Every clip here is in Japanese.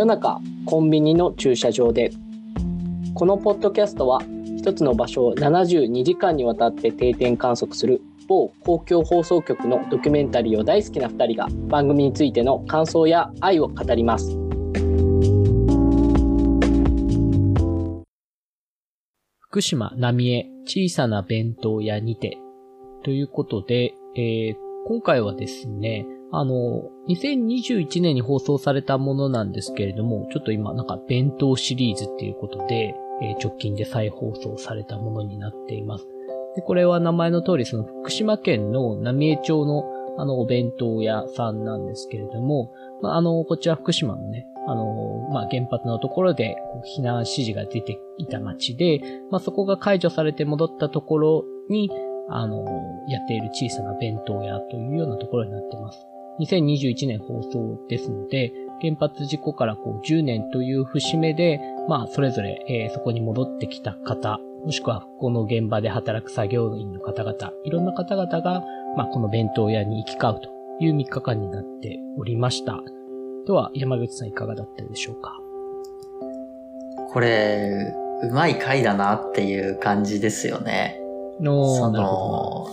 夜中コンビニの駐車場で。このポッドキャストは一つの場所を72時間にわたって定点観測する某公共放送局のドキュメンタリーを大好きな2人が番組についての感想や愛を語ります。福島浪江小さな弁当屋にて。ということで、えー、今回はですね、あの、2021年に放送されたものなんですけれども、ちょっと今なんか弁当シリーズっていうことで、え、直近で再放送されたものになっています。で、これは名前の通り、その福島県の浪江町のあのお弁当屋さんなんですけれども、まあ、あの、こちら福島のね、あの、まあ、原発のところで避難指示が出ていた町で、まあ、そこが解除されて戻ったところに、あの、やっている小さな弁当屋というようなところになっています。2021年放送ですので、原発事故からこう10年という節目で、まあ、それぞれ、えー、そこに戻ってきた方、もしくはこの現場で働く作業員の方々、いろんな方々が、まあ、この弁当屋に行き交うという3日間になっておりました。では、山口さんいかがだったでしょうか？これ、うまい回だなっていう感じですよね。その、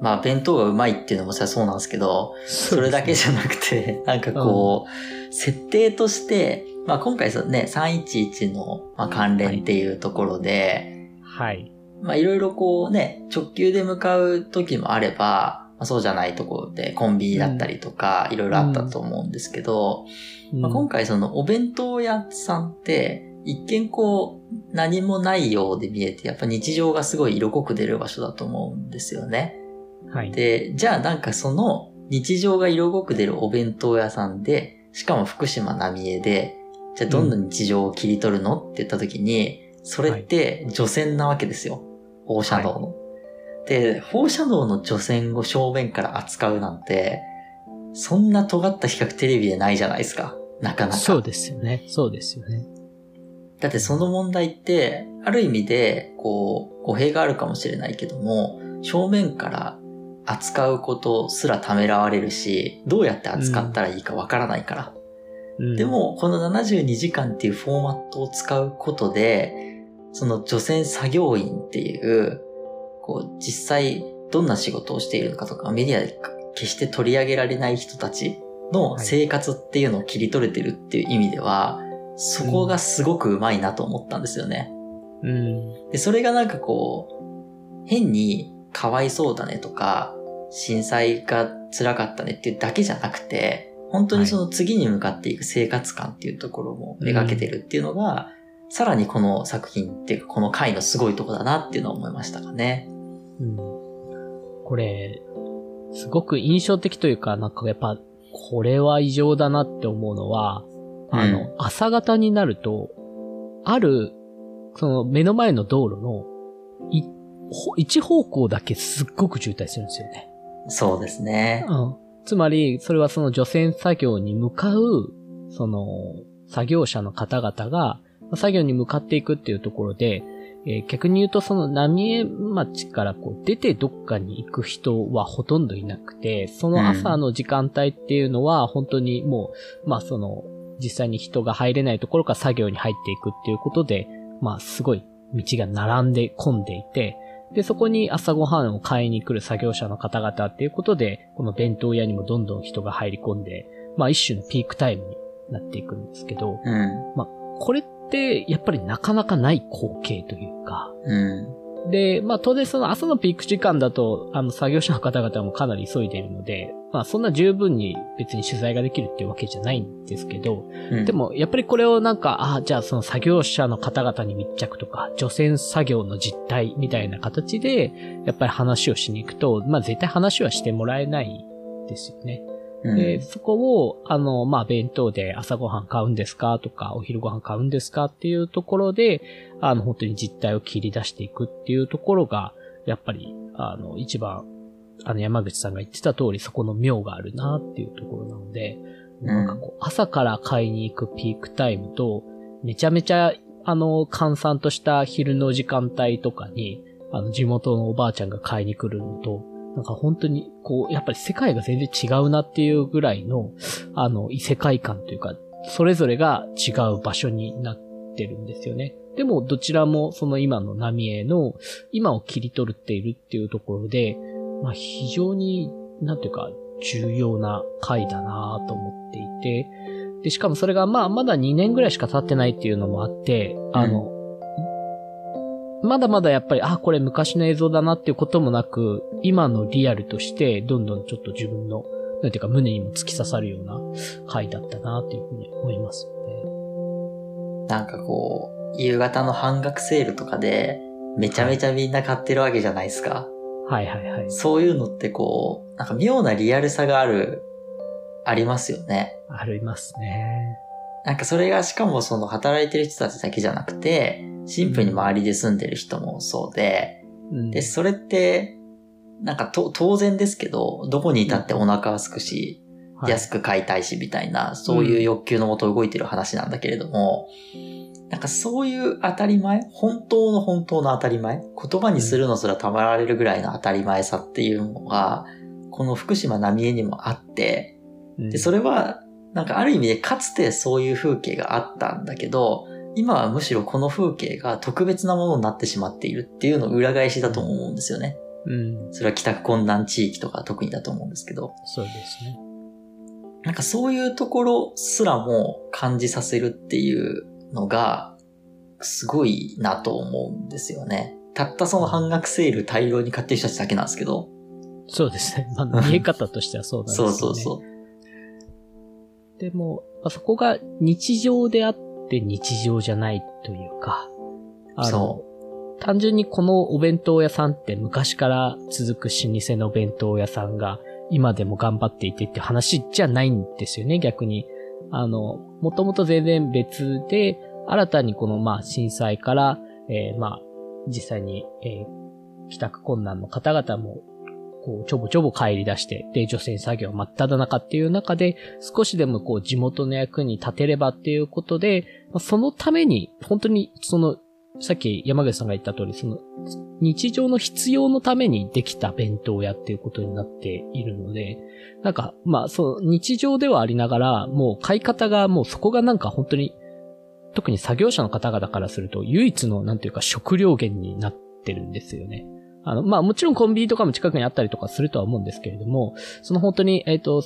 まあ弁当がうまいっていうのもさそうなんですけど、それだけじゃなくて、なんかこう、うん、設定として、まあ今回そね、311の、まあ、関連っていうところで、はい。まあいろいろこうね、直球で向かう時もあれば、まあ、そうじゃないところでコンビニだったりとか、いろいろあったと思うんですけど、うん、まあ、今回そのお弁当屋さんって、一見こう、何もないようで見えて、やっぱ日常がすごい色濃く出る場所だと思うんですよね。はい。で、じゃあなんかその日常が色濃く出るお弁当屋さんで、しかも福島浪江で、じゃあどんな日常を切り取るの、って言った時に、それって除染なわけですよ。放射能の。はい、で、放射能の除染を正面から扱うなんて、そんな尖った比較テレビでないじゃないですか。なかなか。そうですよね。そうですよね。だってその問題って、ある意味で、こう、語弊があるかもしれないけども、正面から扱うことすらためらわれるし、どうやって扱ったらいいかわからないから。うん、でも、この72時間っていうフォーマットを使うことで、その除染作業員っていう、こう、実際どんな仕事をしているのかとか、メディアで決して取り上げられない人たちの生活っていうのを切り取れてるっていう意味では、そこがすごくうまいなと思ったんですよね。うん。で、それがなんかこう、変にかわいそうだねとか、震災が辛かったねっていうだけじゃなくて、本当にその次に向かっていく生活感っていうところも描けてるっていうのが、はい、さらにこの作品っていうかこの回のすごいとこだなっていうのを思いましたかね。うん。これ、すごく印象的というか、なんかやっぱ、これは異常だなって思うのは、あの、うん、朝方になると、ある、その目の前の道路の、一方向だけすっごく渋滞するんですよね。そうですね。うん。つまり、それはその除染作業に向かう、その、作業者の方々が、作業に向かっていくっていうところで、えー、逆に言うとその浪江町からこう出てどっかに行く人はほとんどいなくて、その朝の時間帯っていうのは本当にもう、まあその、実際に人が入れないところから作業に入っていくっていうことで、まあすごい道が並んで混んでいて、で、そこに朝ごはんを買いに来る作業者の方々っていうことで、この弁当屋にもどんどん人が入り込んで、まあ一種のピークタイムになっていくんですけど、うん、まあこれってやっぱりなかなかない光景というか、うんで、まあ当然その朝のピーク時間だと、あの作業者の方々もかなり急いでいるので、まあそんな十分に別に取材ができるっていうわけじゃないんですけど、うん、でもやっぱりこれをなんか、ああ、じゃあその作業者の方々に密着とか、除染作業の実態みたいな形で、やっぱり話をしに行くと、まあ絶対話はしてもらえないですよね。で、そこを、あの、まあ、弁当で朝ごはん買うんですかとか、お昼ご飯買うんですかっていうところで、あの、本当に実態を切り出していくっていうところが、やっぱり、あの、一番、あの、山口さんが言ってた通り、そこの妙があるなっていうところなので、なんかこう、朝から買いに行くピークタイムと、めちゃめちゃ、あの、閑散とした昼の時間帯とかに、あの、地元のおばあちゃんが買いに来るのと、なんか本当に、こう、やっぱり世界が全然違うなっていうぐらいの、あの、異世界観というか、それぞれが違う場所になってるんですよね。でも、どちらもその今の浪江の今を切り取っているっていうところで、まあ、非常に、なんていうか、重要な回だなと思っていて、で、しかもそれがまあ、まだ2年ぐらいしか経ってないっていうのもあって、あの、まだまだやっぱり、あ、これ昔の映像だなっていうこともなく、今のリアルとして、どんどんちょっと自分の、なんていうか胸にも突き刺さるような回だったなっていうふうに思いますね。なんかこう、夕方の半額セールとかで、めちゃめちゃみんな買ってるわけじゃないですか。はいはいはい。そういうのってこう、なんか妙なリアルさがある、ありますよね。ありますね。なんかそれがしかもその働いてる人たちだけじゃなくて、シンプルに周りで住んでる人もそうで、うん、で、それって、なんかと当然ですけど、どこにいたってお腹はすくし、うん、安く買いたいしみたいな、そういう欲求のもと動いてる話なんだけれども、なんかそういう当たり前本当の本当の当たり前言葉にするのすらたまられるぐらいの当たり前さっていうのが、この福島浪江にもあって、で、それは、なんかある意味でかつてそういう風景があったんだけど、今はむしろこの風景が特別なものになってしまっているっていうの裏返しだと思うんですよね。うん。それは帰宅困難地域とか特にだと思うんですけど。そうですね。なんかそういうところすらも感じさせるっていうのが、すごいなと思うんですよね。たったその半額セール大量に買ってる人たちだけなんですけど。そうですね。まあ、見え方としてはそうなんですね。そうそうそう。でも、まあ、そこが日常であって日常じゃないというか、あの、単純にこのお弁当屋さんって昔から続く老舗の弁当屋さんが今でも頑張っていてって話じゃないんですよね、逆に。あの、もともと全然別で、新たにこの、まあ、震災から、えー、まあ、実際に、えー、帰宅困難の方々も、こう、ちょぼちょぼ帰り出して、で、除染作業真っ只中っていう中で、少しでもこう、地元の役に立てればっていうことで、ま、そのために、本当に、その、さっき山口さんが言った通り、その、日常の必要のためにできた弁当屋っていうことになっているので、なんか、まあ、そう、日常ではありながら、もう買い方がもうそこがなんか本当に、特に作業者の方々からすると、唯一の、なんていうか食料源になってるんですよね。あの、まあもちろんコンビニとかも近くにあったりとかするとは思うんですけれども、その本当に、えっ、ー、と、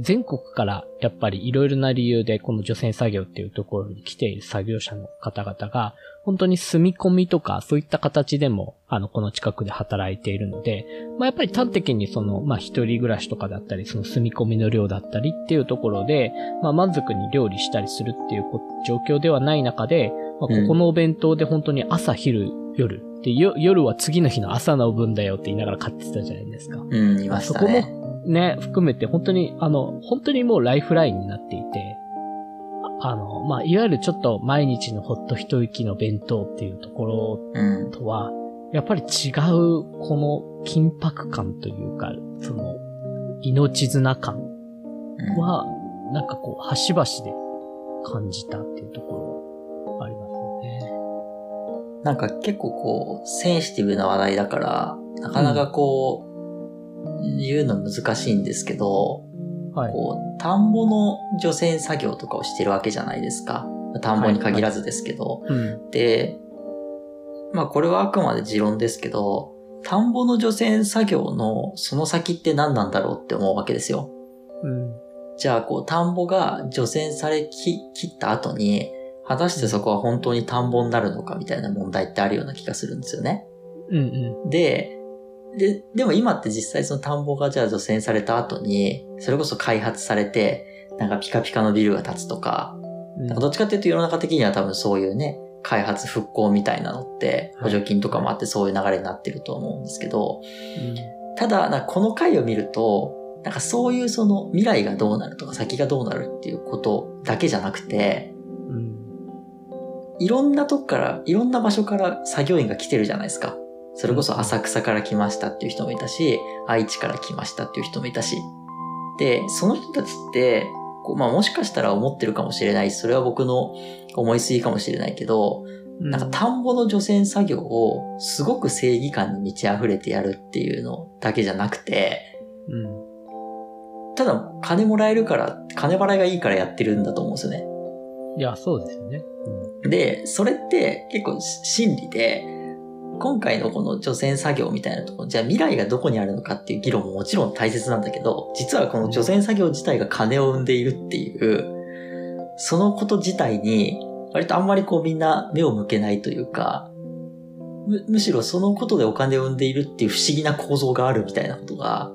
全国からやっぱりいろいろな理由でこの除染作業っていうところに来ている作業者の方々が、本当に住み込みとかそういった形でも、あの、この近くで働いているので、まあやっぱり端的にその、まあ一人暮らしとかだったり、その住み込みの量だったりっていうところで、まあ満足に料理したりするっていう状況ではない中で、まあ、ここのお弁当で本当に朝、昼、夜。で、夜は次の日の朝の分だよって言いながら買ってたじゃないですか。うん、いましたね。そこもね、含めて本当に、あの、本当にもうライフラインになっていて、あの、まあ、いわゆるちょっと毎日のほっと一息の弁当っていうところとは、うん、やっぱり違う、この緊迫感というか、その、命綱感は、なんかこう、端々で感じたっていうところ。なんか結構こう、センシティブな話題だから、なかなかこう、うん言うの難しいんですけど、はい、こう、田んぼの除染作業とかをしてるわけじゃないですか。田んぼに限らずですけど。はいはいうん、で、まあこれはあくまで持論ですけど、田んぼの除染作業のその先って何なんだろうって思うわけですよ。うん、じゃあ、こう、田んぼが除染されき切った後に、果たしてそこは本当に田んぼになるのかみたいな問題ってあるような気がするんですよね。うんうん、で、で、でも今って実際その田んぼがじゃあ除染された後に、それこそ開発されて、なんかピカピカのビルが建つとか、なんかどっちかっていうと世の中的には多分そういうね、開発復興みたいなのって、補助金とかもあってそういう流れになってると思うんですけど、ただ、なこの回を見ると、なんかそういうその未来がどうなるとか先がどうなるっていうことだけじゃなくて、うん、いろんなとこから、いろんな場所から作業員が来てるじゃないですか。それこそ浅草から来ましたっていう人もいたし、愛知から来ましたっていう人もいたし。で、その人たちって、まあもしかしたら思ってるかもしれない。それは僕の思いすぎかもしれないけど、なんか田んぼの除染作業をすごく正義感に満ち溢れてやるっていうのだけじゃなくて、うん、ただ金もらえるから、金払いがいいからやってるんだと思うんですよね。いや、そうですよね。で、それって結構真理で、今回のこの除染作業みたいなとこ、じゃあ未来がどこにあるのかっていう議論ももちろん大切なんだけど、実はこの除染作業自体が金を生んでいるっていう、そのこと自体に、割とあんまりこうみんな目を向けないというか、む、むしろそのことでお金を生んでいるっていう不思議な構造があるみたいなことが、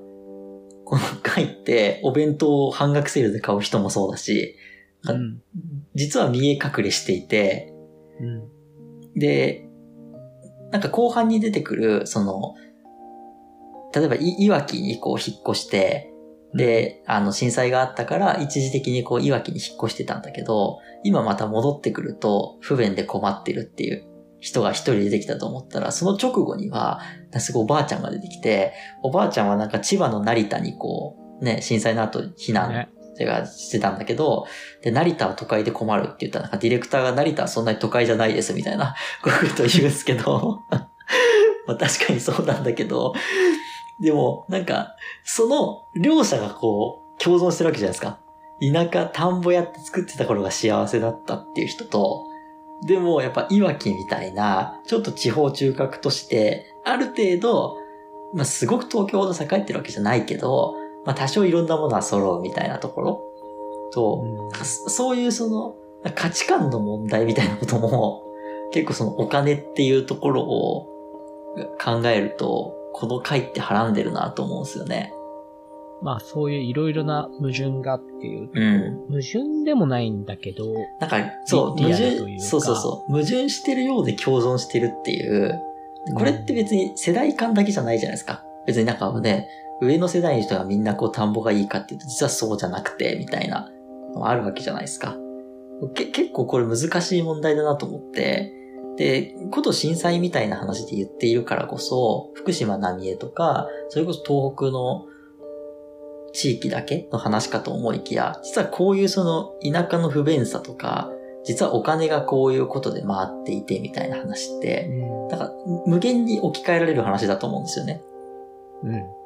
この回ってお弁当を半額セールで買う人もそうだし、うん。実は見え隠れしていて、うん。で、なんか後半に出てくる、その、例えばい、いわきにこう引っ越して、で、あの、震災があったから、一時的にこう、いわきに引っ越してたんだけど、今また戻ってくると、不便で困ってるっていう人が一人出てきたと思ったら、その直後には、すごいおばあちゃんが出てきて、おばあちゃんはなんか千葉の成田にこう、ね、震災の後避難ね。てかしてたんだけど、で、成田は都会で困るって言ったら、なんかディレクターが成田はそんなに都会じゃないですみたいなことを言うんですけど、まあ確かにそうなんだけど、でも、なんか、その両者がこう、共存してるわけじゃないですか。田舎、田んぼやって作ってた頃が幸せだったっていう人と、でもやっぱいわきみたいな、ちょっと地方中核として、ある程度、まあすごく東京ほど栄えてるわけじゃないけど、まあ多少いろんなものは揃うみたいなところと、うんそそういうその価値観の問題みたいなことも 結構そのお金っていうところを考えるとこの回ってはらんでるなと思うんですよね。まあ、そういういろいろな矛盾がっていう。うん。矛盾でもないんだけど、なんかそう、矛盾、いうかそうそうそう、矛盾してるようで共存してるっていう、これって別に世代間だけじゃないじゃないですか。別になんかね、上の世代の人がみんなこう田んぼがいいかっていうと実はそうじゃなくて、みたいなのあるわけじゃないですか。け結構これ難しい問題だなと思って、で、こと震災みたいな話で言っているからこそ、福島浪江とか、それこそ東北の地域だけの話かと思いきや、実はこういうその田舎の不便さとか、実はお金がこういうことで回っていてみたいな話って、うん。なんか無限に置き換えられる話だと思うんですよね。うん。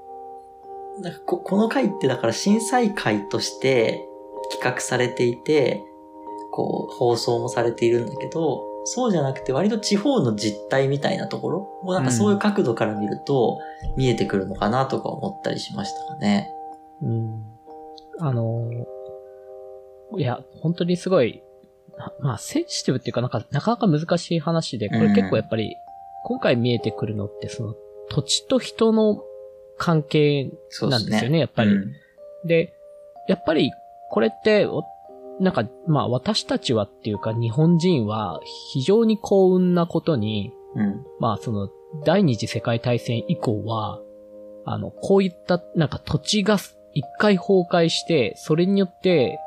なんかここの回ってだから震災回として企画されていて、こう放送もされているんだけど、そうじゃなくて割と地方の実態みたいなところもうなんかそういう角度から見ると見えてくるのかなとか思ったりしましたかね。うん。あのー、いや、本当にすごい、なまあ、センシティブっていうか、なんか、なかなか難しい話で、これ結構やっぱり、今回見えてくるのって、その、土地と人の関係なんですよね、やっぱり。うんで、やっぱり、これって、おなんか、まあ、私たちはっていうか、日本人は、非常に幸運なことに、うん。まあ、その、第二次世界大戦以降は、あの、こういった、なんか土地が一回崩壊して、それによって、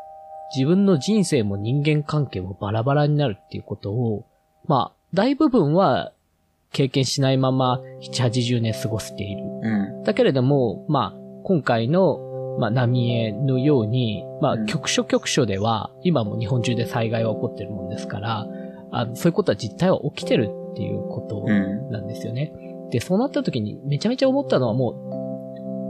自分の人生も人間関係もバラバラになるっていうことを、まあ、大部分は経験しないまま、7、80年過ごしている。うん。だけれども、まあ、今回の、まあ、浪江のように、まあ、うん局所局所では、今も日本中で災害が起こってるもんですから、あのそういうことは実態は起きてるっていうことうん。なんですよね。で、そうなった時にめちゃめちゃ思ったのはも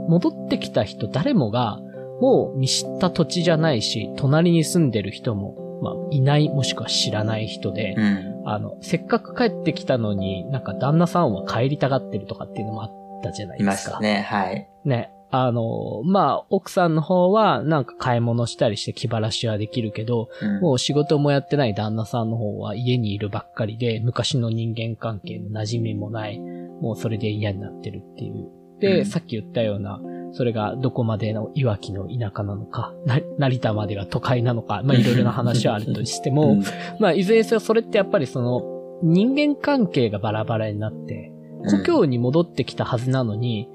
う、戻ってきた人誰もが、もう見知った土地じゃないし、隣に住んでる人も、まあ、いない、もしくは知らない人で、うん。あの、せっかく帰ってきたのに、なんか旦那さんは帰りたがってるとかっていうのもあったじゃないいですか。ましたね。はい。ね。あの、まあ、奥さんの方は、なんか買い物したりして気晴らしはできるけど、うんもう仕事もやってない旦那さんの方は家にいるばっかりで、昔の人間関係の馴染みもない、もうそれで嫌になってるっていう。で、うんさっき言ったような、それがどこまでのいわきの田舎なのか、な成田までが都会なのか、まあいろいろな話はあるとしても、うんまあいずれにせよそれってやっぱりその人間関係がバラバラになって、故郷に戻ってきたはずなのに、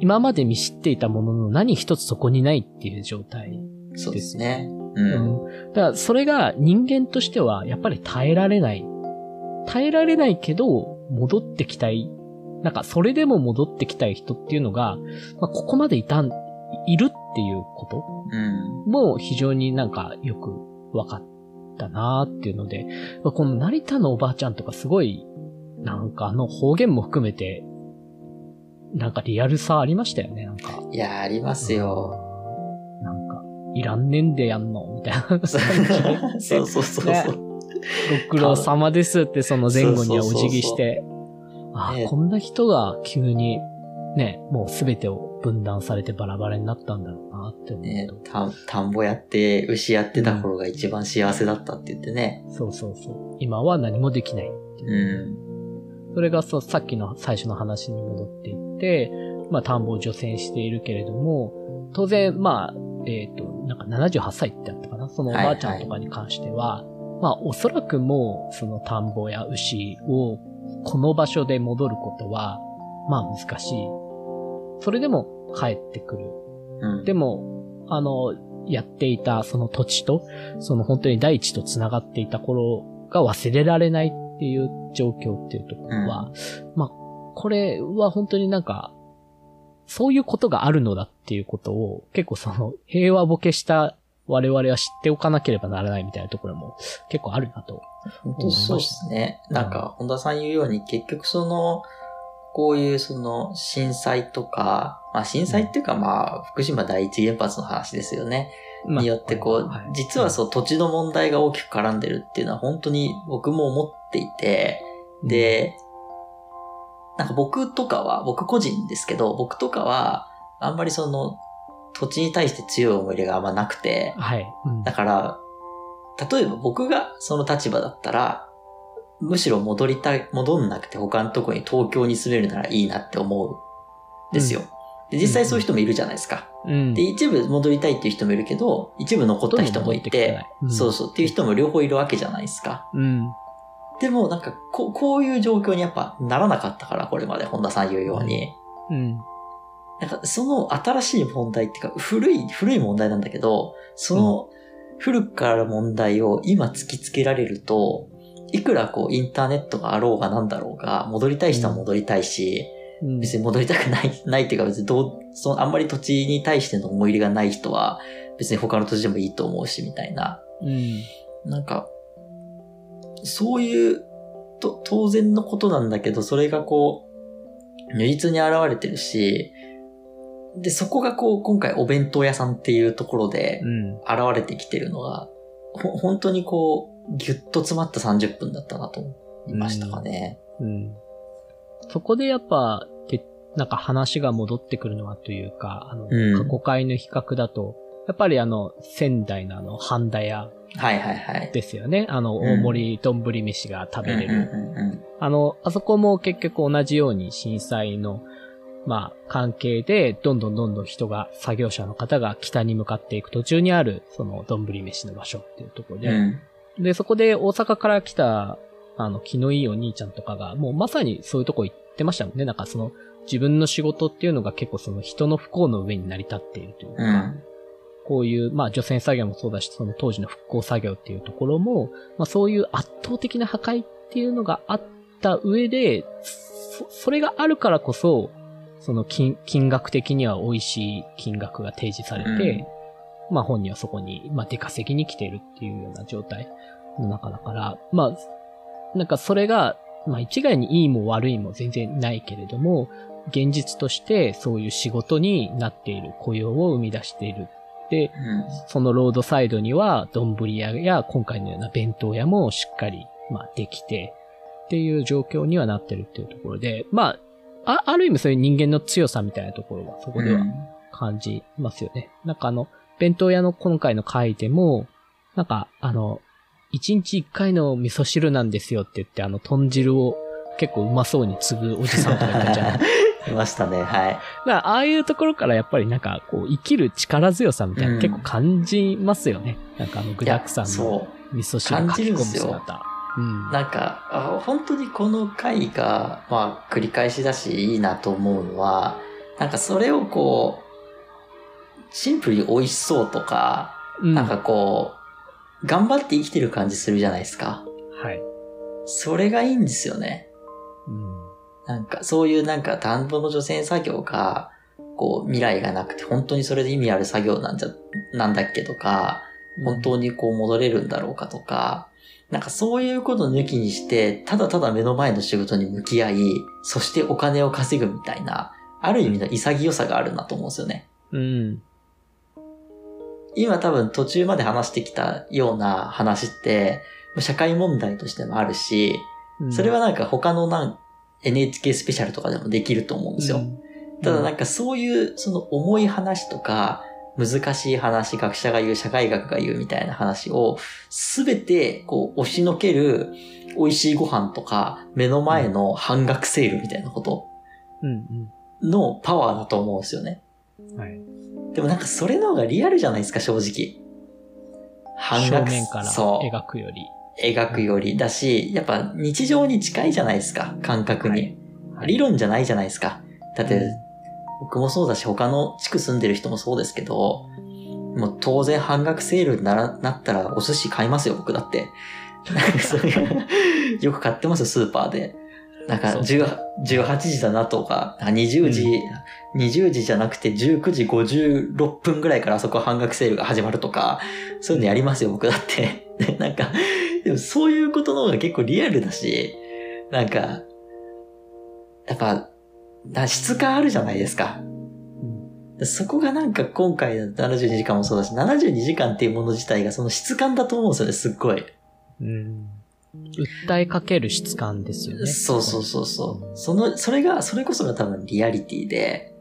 今まで見知っていたものの何一つそこにないっていう状態。そうですね。う。うんん。だからそれが人間としてはやっぱり耐えられない。耐えられないけど戻ってきたい。なんかそれでも戻ってきたい人っていうのが、まあ、ここまでいたん、いるっていうことうん。も非常になんかよく分かったなーっていうので、まあこの成田のおばあちゃんとかすごい、なんかあの方言も含めて、なんかリアルさありましたよね、なんか。いや、ありますよ。なんいらんねんでやんのみたいな。そうそうそうそう。ねご苦労様ですってその前後にはお辞儀して、あねこんな人が急にね、もうすべてを分断されてバラバラになったんだろうなって思うと。ね、た田んぼやって、牛やってた頃が一番幸せだったって言ってね。そうそうそう。今は何もできないっていううん。それがそう、さっきの最初の話に戻っていって、まあ、田んぼを除染しているけれども、当然、まあ、えっ、と、なんか78歳ってあったかなそのおばあちゃんとかに関しては、まあ、おそらくもう、その田んぼや牛を、この場所で戻ることは、まあ難しい。それでも帰ってくる。うん。でも、あの、やっていたその土地と、その本当に大地と繋がっていた頃が忘れられないっていう状況っていうところは、まあ、これは本当になんか、そういうことがあるのだっていうことを、結構その平和ボケした我々は知っておかなければならないみたいなところも結構あるなと。本当そうですね。なんか、本田さん言うように、結局その、こういうその震災とか、まあ震災っていうかまあ、福島第一原発の話ですよね。まあによってこう、はい実はそう土地の問題が大きく絡んでるっていうのは本当に僕も思っていて、で、なんか僕とかは、僕個人ですけど、僕とかは、あんまりその、土地に対して強い思い入れがあんまなくて、はい。うんだから、例えば僕がその立場だったら、むしろ戻りたい、戻んなくて他のとこに東京に住めるならいいなって思うんですよ。で実際そういう人もいるじゃないですか。うん。で、一部戻りたいっていう人もいるけど、一部残った人もいて、そうそうっていう人も両方いるわけじゃないですか。うん。でもなんかこう、こういう状況にやっぱならなかったから、これまで本田さん言うように。うん。なんかその新しい問題っていうか、古い、古い問題なんだけど、その古くから問題を今突きつけられると、いくらこうインターネットがあろうがなんだろうが、戻りたい人は戻りたいし、うん。別に戻りたくない、ないっていうか別にどう、そのあんまり土地に対しての思い入れがない人は、別に他の土地でもいいと思うし、みたいな。うん。なんか、そういう、と、当然のことなんだけど、それがこう、如実に現れてるし、で、そこがこう、今回お弁当屋さんっていうところでうん。現れてきてるのが、ほ、本当にこう、ぎゅっと詰まった30分だったなと思いましたかね。うん。そこでやっぱ、てなんか話が戻ってくるのはというか、あの、うん過去回の比較だと、やっぱりあの、仙台のあの、半田屋はいはいはい。ですよね。あの、うん大盛り丼飯が食べれる。うんうんうんあの、あそこも結局同じように震災の、まあ、関係で、どんどんどんどん人が、作業者の方が北に向かっていく途中にある、その、丼飯の場所っていうところで、うん。で、そこで大阪から来た、あの、気のいいお兄ちゃんとかが、もうまさにそういうとこ行ってましたもんね。なんかその、自分の仕事っていうのが結構その人の不幸の上に成り立っているというか、うん。こういう、まあ、除染作業もそうだし、その当時の復興作業っていうところも、まあ、そういう圧倒的な破壊っていうのがあった上で、そそれがあるからこそ、その金、金額的には美味しい金額が提示されて、まあ本人はそこに、まあ出稼ぎに来ているっていうような状態の中だから、まあ、なんかそれが、まあ一概にいいも悪いも全然ないけれども、現実としてそういう仕事になっている雇用を生み出している。で、うん。そのロードサイドには、丼屋や今回のような弁当屋もしっかり、まあ、できて、っていう状況にはなってるっていうところで、まあ、あ、ある意味そういう人間の強さみたいなところは、そこでは感じますよね。なんかあの、弁当屋の今回の回でも、なんかあの、一日一回の味噌汁なんですよって言って、あの、豚汁を結構うまそうに継ぐおじさんとかいたじゃない いましたね、はい。だから、ああいうところからやっぱりなんか、こう、生きる力強さみたいな、うん結構感じますよね。なんかあの、具沢山の。味噌汁書き込む姿。うん。なんか、あ本当にこの回が、まあ、繰り返しだし、いいなと思うのは、なんかそれをこう、シンプルに美味しそうとか、うんなんかこう、頑張って生きてる感じするじゃないですか。はい。それがいいんですよね。うん。なんか、そういうなんか、田んぼの除染作業が、こう、未来がなくて、本当にそれで意味ある作業なんじゃ、なんだっけとか、本当にこう戻れるんだろうかとか、なんかそういうこと抜きにして、ただただ目の前の仕事に向き合い、そしてお金を稼ぐみたいな、ある意味の潔さがあるなと思うんですよね。うん。今多分途中まで話してきたような話って、社会問題としてもあるし、うんそれはなんか他のなん NHK スペシャルとかでもできると思うんですよ。うんただなんかそういうその重い話とか、難しい話、学者が言う、社会学が言うみたいな話を、すべてこう押しのける美味しいご飯とか、目の前の半額セールみたいなことうんのパワーだと思うんですよね。うん。はい。でもなんかそれの方がリアルじゃないですか、正直。半正額面からそう。描くより。描くよりだし、やっぱ日常に近いじゃないですか、感覚に。はい理論じゃないじゃないですか。だって、うん僕もそうだし、他の地区住んでる人もそうですけど、もう当然半額セールにならなったらお寿司買いますよ、僕だって。なんかそういうよく買ってますよ、スーパーで。なんかそう10 18時だなとか、なんか20時、20時じゃなくて19時56分ぐらいからあそこ半額セールが始まるとか、そういうのやりますよ、僕だって。でなんか、でもそういうことの方が結構リアルだし、なんか、やっぱ、な質感あるじゃないですか。うんでそこがなんか今回の72時間もそうだし、72時間っていうもの自体がその質感だと思うんですよね、すっごい。うん。訴えかける質感ですよね。そうそうそうそう。その、それが、それこそが多分リアリティで、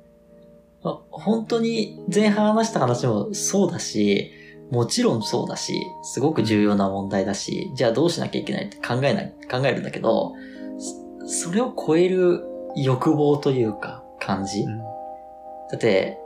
ま本当に前半話した話もそうだし、もちろんそうだし、すごく重要な問題だし、じゃあどうしなきゃいけないって考えない、考えるんだけど、そそれを超える欲望というか、感じ、うんだって、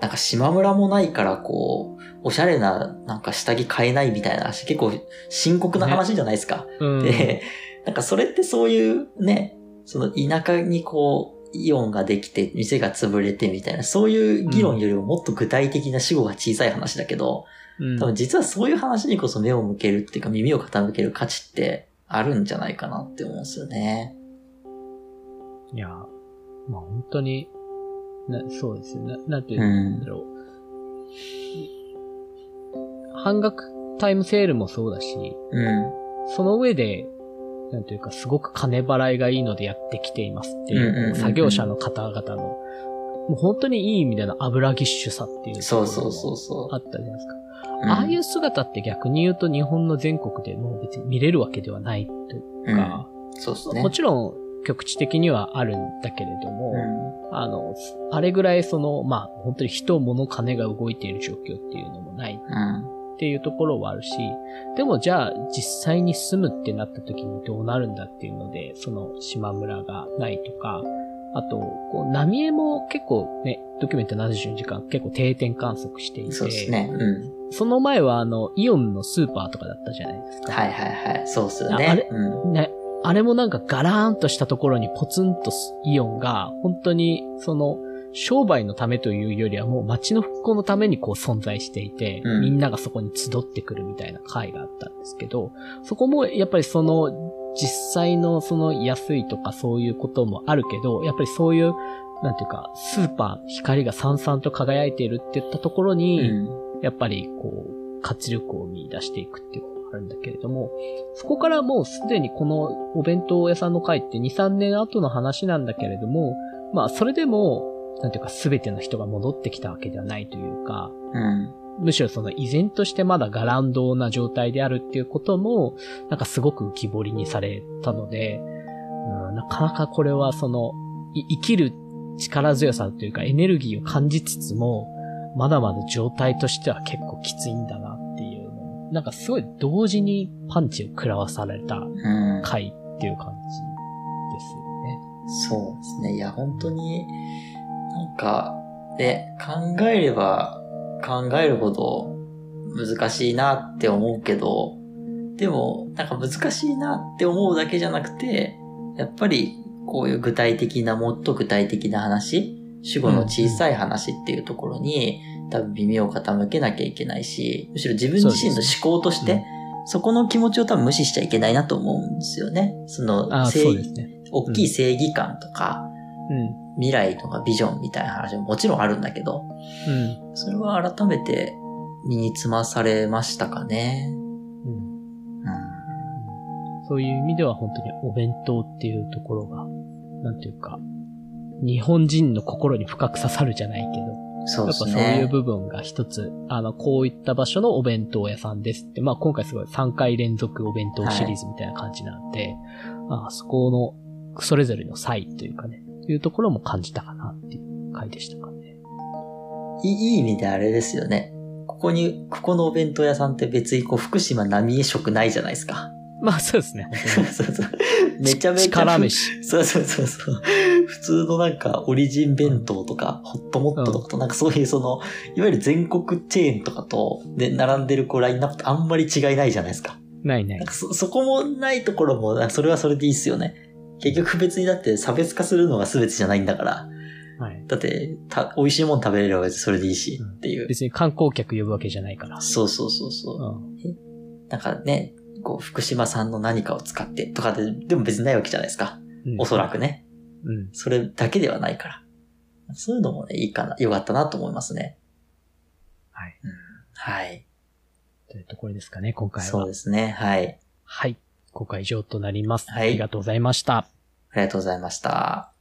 なんか島村もないからこう、おしゃれななんか下着買えないみたいな話、結構深刻な話じゃないですか。うん。で、なんかそれってそういうね、その田舎にこう、イオンができて、店が潰れてみたいな、そういう議論よりももっと具体的な死後が小さい話だけど、うん多分実はそういう話にこそ目を向けるっていうか耳を傾ける価値ってあるんじゃないかなって思うんですよね。いや、まあ本当に、なそうですよね。なんていうんだろう。半額タイムセールもそうだし、うん。その上で、なんていうか、すごく金払いがいいのでやってきていますっていう、うんうんうんうん作業者の方々の、もう本当にいい意味での油ぎっしゅさっていうそうもそうそうそあったじゃないですか。う。ああいう姿って逆に言うと日本の全国でもう別に見れるわけではないというか、うん、そうですね。もちろん局地的にはあるんだけれども、うんあの、あれぐらいその、まあ本当に人、物、金が動いている状況っていうのもないうん。っていうところはあるし、でもじゃあ実際に住むってなった時にどうなるんだっていうので、その島村がないとか、あと、こう、浪江も結構ね、ドキュメント72時間結構定点観測していて、そうですね。うん。その前はあの、イオンのスーパーとかだったじゃないですか。はいはいはい。そうっすよね。ああれ？うん。ね、あれもなんかガラーンとしたところにポツンとイオンが、本当にその、商売のためというよりはもう街の復興のためにこう存在していて、うんみんながそこに集ってくるみたいな会があったんですけど、そこもやっぱりその、実際のその安いとかそういうこともあるけど、やっぱりそういう、なんていうか、スーパー、光がさんさんと輝いているって言ったところうに、ん。やっぱりこう、活力を見出していくっていうこあるんだけれども、そこからもうすでにこのお弁当屋さんの会って2、3年後の話なんだけれども、まあそれでも、なんていうか全ての人が戻ってきたわけではないというか、うん。むしろその依然としてまだガランドな状態であるっていうことも、なんかすごく浮き彫りにされたので、うん、なかなかこれはその、い生きる力強さというかエネルギーを感じつつも、まだまだ状態としては結構きついんだななんかすごい同時にパンチを食らわされたうん。回っていう感じですよね。そうですね。いや、本当に、なんか、ね、考えれば考えるほど難しいなって思うけど、でも、なんか難しいなって思うだけじゃなくて、やっぱりこういう具体的な、もっと具体的な話、主語の小さい話っていうところに、多分耳を傾けなきゃいけないし、むしろ自分自身の思考として、うんそこの気持ちを多分無視しちゃいけないなと思うんですよね。その正そうですね。大きい正義感とか、うん。未来とかビジョンみたいな話ももちろんあるんだけど、うん。それは改めて身につまされましたかね。そういう意味では本当にお弁当っていうところが、なんていうか、日本人の心に深く刺さるじゃないけど、そうですやっぱそういうね。部分が一つ、あの、こういった場所のお弁当屋さんですって、まあ今回すごい3回連続お弁当シリーズみたいな感じなんで、あそこの、それぞれの差異というかね、いうところも感じたかなっていう回でしたかね。いいいい意味であれですよね。ここに、ここのお弁当屋さんって別にこう福島浪江食ないじゃないですか。まあそうですね。そうそう。めちゃめちゃ。力飯。そうそうそうそう。普通のなんかオリジン弁当とか、ホットモットとかとなんかそういうその、いわゆる全国チェーンとかと、で、並んでるこうラインナップあんまり違いないじゃないですか。ないないなん。かそ、そこもないところも、それはそれでいいっすよね。結局別にだって差別化するのが全てじゃないんだから。はい。だって、た、美味しいもの食べれれば別にそれでいいし、っていう。別に観光客呼ぶわけじゃないから。そうそうそうそう。うん。なんかね、こう、福島産の何かを使ってとかで、でも別にないわけじゃないですか。うんおそらく。ね。うん。それだけではないから。そういうのもね、いいかな、良かったなと思いますね。はい。うん、はい。というところですかね、今回は。そうですね。はい。はい。今回以上となります。はいありがとうございました。ありがとうございました。